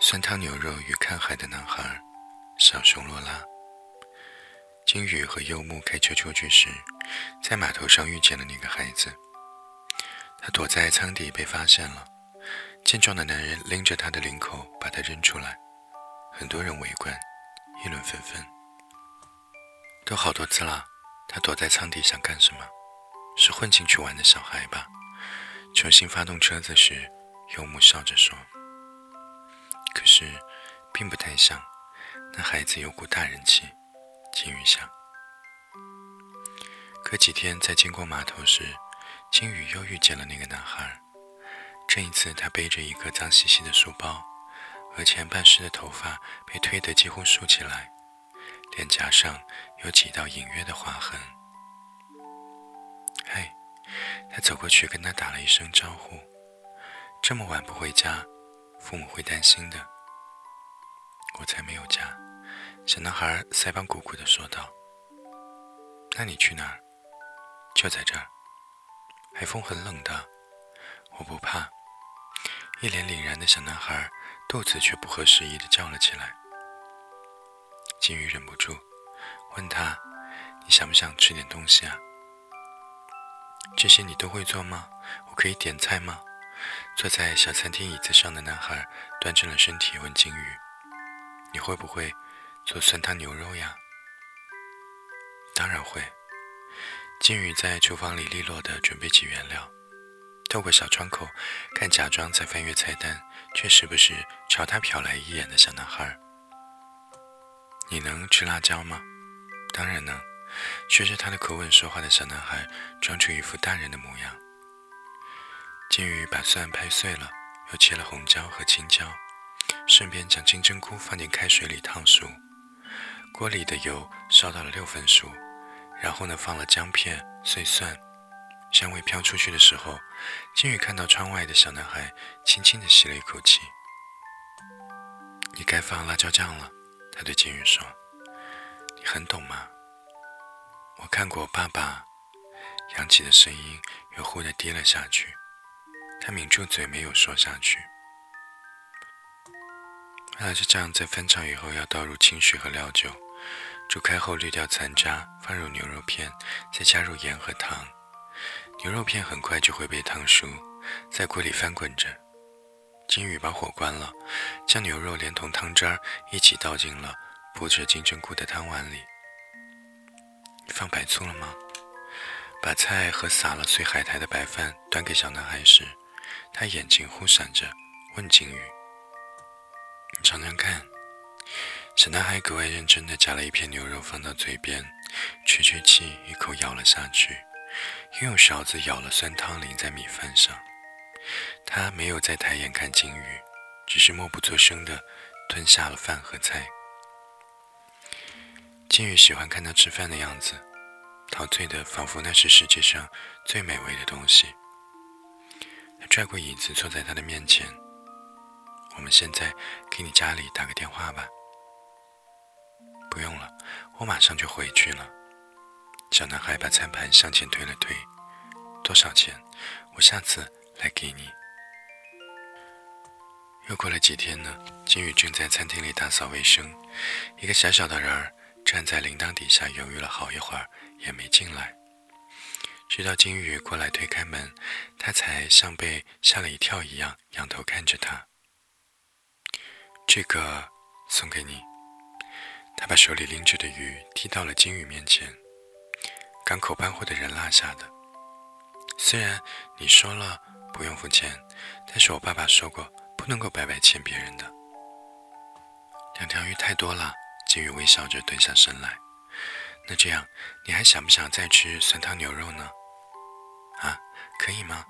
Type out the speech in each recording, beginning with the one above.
酸汤牛肉与看海的男孩，小熊罗拉。金鱼和柚木开车出去时，在码头上遇见了那个孩子。他躲在舱底被发现了，健壮的男人拎着他的领口把他扔出来，很多人围观，议论纷纷。都好多次了，他躲在舱底想干什么？是混进去玩的小孩吧？重新发动车子时，柚木笑着说。可是，并不太像。那孩子有股大人气，金鱼想。隔几天在经过码头时，金鱼又遇见了那个男孩。这一次，他背着一个脏兮兮的书包，额前半湿的头发被推得几乎竖起来，脸颊上有几道隐约的划痕。嘿，他走过去跟他打了一声招呼。这么晚不回家？父母会担心的。我才没有家，小男孩腮帮鼓鼓的说道。那你去哪儿？就在这儿。海风很冷的。我不怕。一脸凛然的小男孩肚子却不合时宜的叫了起来。金鱼忍不住问他：“你想不想吃点东西啊？”这些你都会做吗？我可以点菜吗？坐在小餐厅椅子上的男孩端正了身体，问金鱼：“你会不会做酸汤牛肉呀？”“当然会。”金鱼在厨房里利落地准备起原料，透过小窗口看假装在翻阅菜单，却时不时朝他瞟来一眼的小男孩。“你能吃辣椒吗？”“当然能。”学着他的口吻说话的小男孩装出一副大人的模样。金鱼把蒜拍碎了，又切了红椒和青椒，顺便将金针菇放进开水里烫熟。锅里的油烧到了六分熟，然后呢放了姜片、碎蒜，香味飘出去的时候，金鱼看到窗外的小男孩轻轻地吸了一口气。你该放辣椒酱了，他对金鱼说：“你很懂吗？”我看过爸爸。扬起的声音又忽地低了下去。他抿住嘴，没有说下去。辣椒酱在翻炒以后要倒入清水和料酒，煮开后滤掉残渣，放入牛肉片，再加入盐和糖。牛肉片很快就会被烫熟，在锅里翻滚着。金鱼把火关了，将牛肉连同汤汁儿一起倒进了铺着金针菇的汤碗里。放白醋了吗？把菜和撒了碎海苔的白饭端给小男孩时。他眼睛忽闪着，问金鱼：“你尝尝看。”小男孩格外认真地夹了一片牛肉放到嘴边，吹吹气，一口咬了下去，又用勺子舀了酸汤淋在米饭上。他没有再抬眼看金鱼，只是默不作声地吞下了饭和菜。金鱼喜欢看他吃饭的样子，陶醉的仿佛那是世界上最美味的东西。拽过椅子坐在他的面前。我们现在给你家里打个电话吧。不用了，我马上就回去了。小男孩把餐盘向前推了推。多少钱？我下次来给你。又过了几天呢？金宇正在餐厅里打扫卫生，一个小小的人儿站在铃铛底下犹豫了好一会儿，也没进来。直到金鱼过来推开门，他才像被吓了一跳一样仰头看着他。这个送给你。他把手里拎着的鱼递到了金鱼面前。港口搬货的人落下的。虽然你说了不用付钱，但是我爸爸说过不能够白白欠别人的。两条鱼太多了。金鱼微笑着蹲下身来。那这样，你还想不想再吃酸汤牛肉呢？啊，可以吗？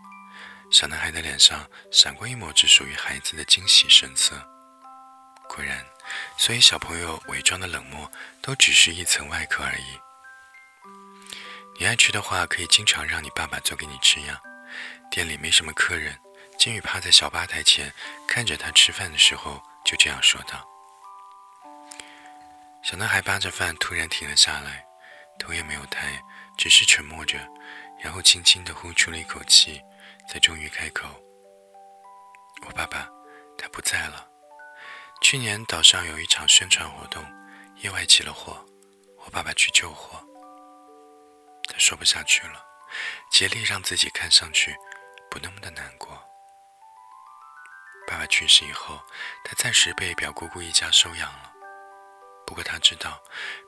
小男孩的脸上闪过一抹只属于孩子的惊喜神色。果然，所以小朋友伪装的冷漠都只是一层外壳而已。你爱吃的话，可以经常让你爸爸做给你吃呀。店里没什么客人，金宇趴在小吧台前看着他吃饭的时候，就这样说道。小男孩扒着饭，突然停了下来。头也没有抬，只是沉默着，然后轻轻地呼出了一口气，才终于开口：“我爸爸，他不在了。去年岛上有一场宣传活动，意外起了火，我爸爸去救火。他说不下去了，竭力让自己看上去不那么的难过。爸爸去世以后，他暂时被表姑姑一家收养了。不过他知道，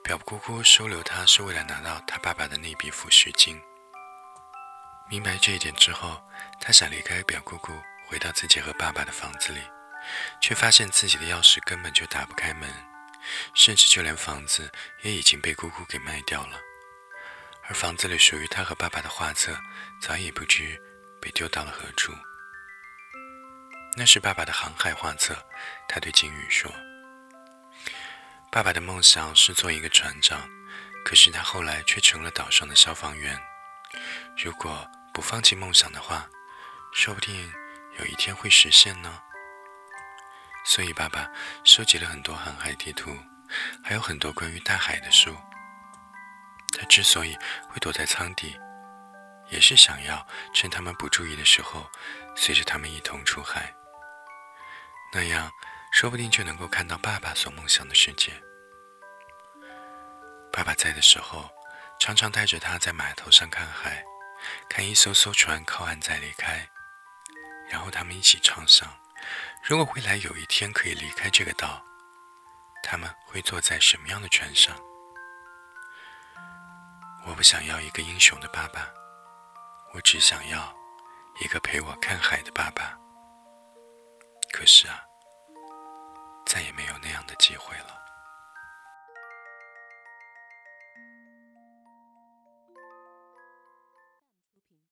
表姑姑收留他是为了拿到他爸爸的那笔抚恤金。明白这一点之后，他想离开表姑姑，回到自己和爸爸的房子里，却发现自己的钥匙根本就打不开门，甚至就连房子也已经被姑姑给卖掉了。而房子里属于他和爸爸的画册，早已不知被丢到了何处。那是爸爸的航海画册，他对金宇说：“爸爸的梦想是做一个船长，可是他后来却成了岛上的消防员。如果不放弃梦想的话，说不定有一天会实现呢。”所以，爸爸收集了很多航海地图，还有很多关于大海的书。他之所以会躲在舱底，也是想要趁他们不注意的时候，随着他们一同出海。那样，说不定就能够看到爸爸所梦想的世界。爸爸在的时候，常常带着他在码头上看海，看一艘艘船靠岸再离开，然后他们一起畅想：如果未来有一天可以离开这个岛，他们会坐在什么样的船上？我不想要一个英雄的爸爸，我只想要一个陪我看海的爸爸。可是啊，再也没有那样的机会了。